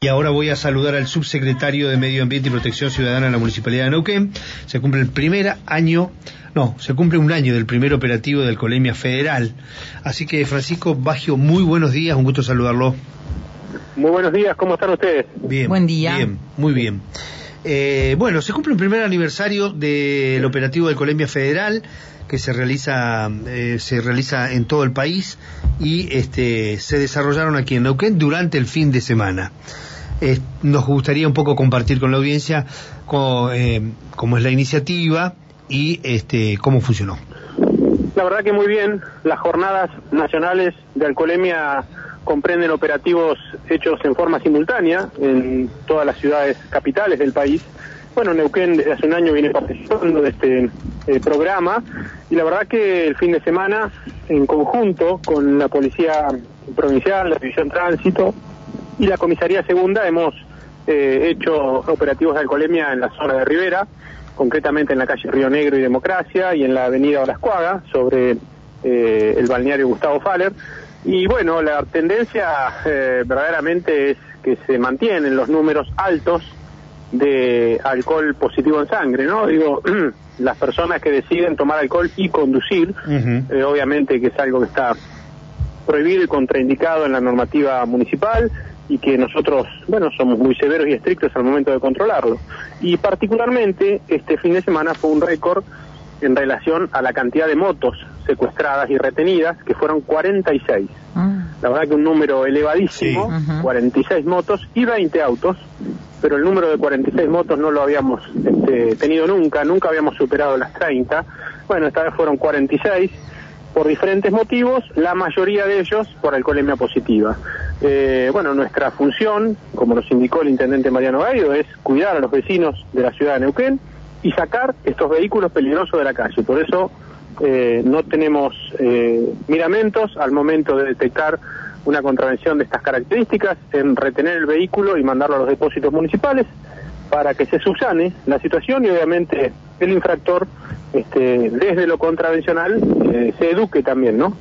Y ahora voy a saludar al subsecretario de Medio Ambiente y Protección Ciudadana de la Municipalidad de Neuquén. Se cumple el primer año, no, se cumple un año del primer operativo del Colemia Federal. Así que, Francisco Bagio, muy buenos días, un gusto saludarlo. Muy buenos días, ¿cómo están ustedes? Bien. Buen día. Bien, muy bien. Eh, bueno, se cumple el primer aniversario del operativo del Colemia Federal que se realiza eh, se realiza en todo el país y este se desarrollaron aquí en Neuquén durante el fin de semana nos gustaría un poco compartir con la audiencia eh, cómo, es la iniciativa y este, cómo funcionó. La verdad que muy bien, las jornadas nacionales de alcoholemia comprenden operativos hechos en forma simultánea en todas las ciudades capitales del país. Bueno, Neuquén desde hace un año viene participando de este eh, programa y la verdad que el fin de semana, en conjunto con la Policía Provincial, la División Tránsito, y la Comisaría Segunda hemos eh, hecho operativos de alcoholemia en la zona de Rivera, concretamente en la calle Río Negro y Democracia y en la avenida Olascuaga, sobre eh, el balneario Gustavo Faller. Y bueno, la tendencia eh, verdaderamente es que se mantienen los números altos de alcohol positivo en sangre, ¿no? Digo, las personas que deciden tomar alcohol y conducir, obviamente que es algo que está prohibido y contraindicado en la normativa municipal, y que nosotros, bueno, somos muy severos y estrictos al momento de controlarlo. Y particularmente este fin de semana fue un récord en relación a la cantidad de motos secuestradas y retenidas, que fueron 46. Ah. La verdad que un número elevadísimo, 46 motos y 20 autos, pero el número de 46 motos no lo habíamos este, tenido nunca, nunca habíamos superado las 30. Bueno, esta vez fueron 46 por diferentes motivos, la mayoría de ellos por alcoholemia positiva. Eh, bueno, nuestra función, como nos indicó el intendente Mariano Gallo, es cuidar a los vecinos de la ciudad de Neuquén y sacar estos vehículos peligrosos de la calle. Por eso eh, no tenemos eh, miramentos al momento de detectar una contravención de estas características en retener el vehículo y mandarlo a los depósitos municipales para que se subsane la situación y obviamente el infractor este, desde lo contravencional eh, se eduque también, ¿no?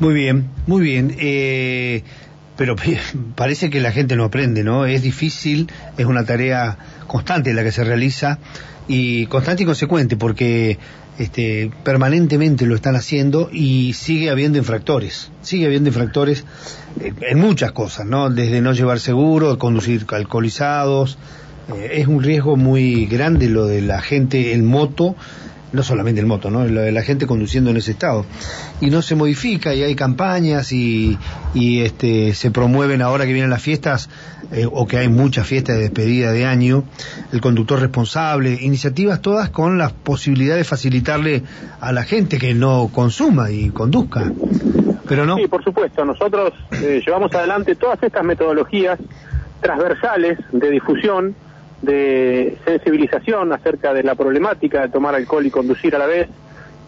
Muy bien, muy bien. Eh, pero parece que la gente no aprende, ¿no? Es difícil, es una tarea constante la que se realiza y constante y consecuente porque este, permanentemente lo están haciendo y sigue habiendo infractores, sigue habiendo infractores eh, en muchas cosas, ¿no? Desde no llevar seguro, conducir alcoholizados, eh, es un riesgo muy grande lo de la gente en moto, no solamente el moto, ¿no? De la gente conduciendo en ese estado. Y no se modifica y hay campañas y, y este, se promueven ahora que vienen las fiestas eh, o que hay muchas fiestas de despedida de año, el conductor responsable, iniciativas todas con la posibilidad de facilitarle a la gente que no consuma y conduzca. Pero no. Sí, por supuesto. Nosotros eh, llevamos adelante todas estas metodologías transversales de difusión de sensibilización acerca de la problemática de tomar alcohol y conducir a la vez.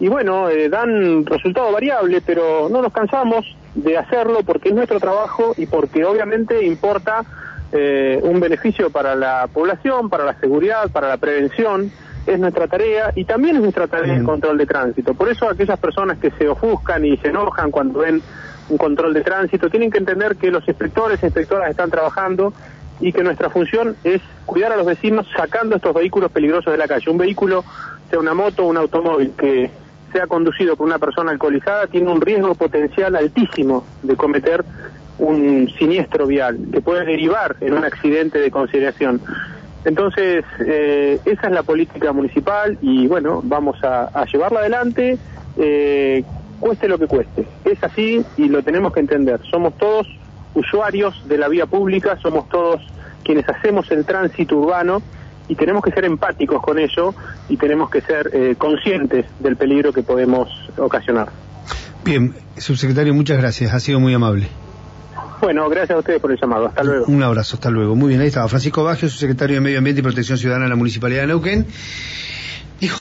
Y bueno, eh, dan resultado variable, pero no nos cansamos de hacerlo porque es nuestro trabajo y porque obviamente importa eh, un beneficio para la población, para la seguridad, para la prevención. Es nuestra tarea y también es nuestra tarea el control de tránsito. Por eso aquellas personas que se ofuscan y se enojan cuando ven un control de tránsito tienen que entender que los inspectores e inspectoras están trabajando y que nuestra función es cuidar a los vecinos sacando estos vehículos peligrosos de la calle. Un vehículo, sea una moto o un automóvil, que sea conducido por una persona alcoholizada, tiene un riesgo potencial altísimo de cometer un siniestro vial, que puede derivar en un accidente de consideración. Entonces, eh, esa es la política municipal y bueno, vamos a, llevarla adelante, eh, cueste lo que cueste. Es así y lo tenemos que entender. Somos todos usuarios de la vía pública, somos todos quienes hacemos el tránsito urbano y tenemos que ser empáticos con ello y tenemos que ser eh, conscientes del peligro que podemos ocasionar. Bien, subsecretario, muchas gracias, ha sido muy amable. Bueno, gracias a ustedes por el llamado. Hasta luego. Un abrazo, hasta luego. Muy bien, ahí estaba Francisco Baggio, subsecretario de Medio Ambiente y Protección Ciudadana de la Municipalidad de Neuquén.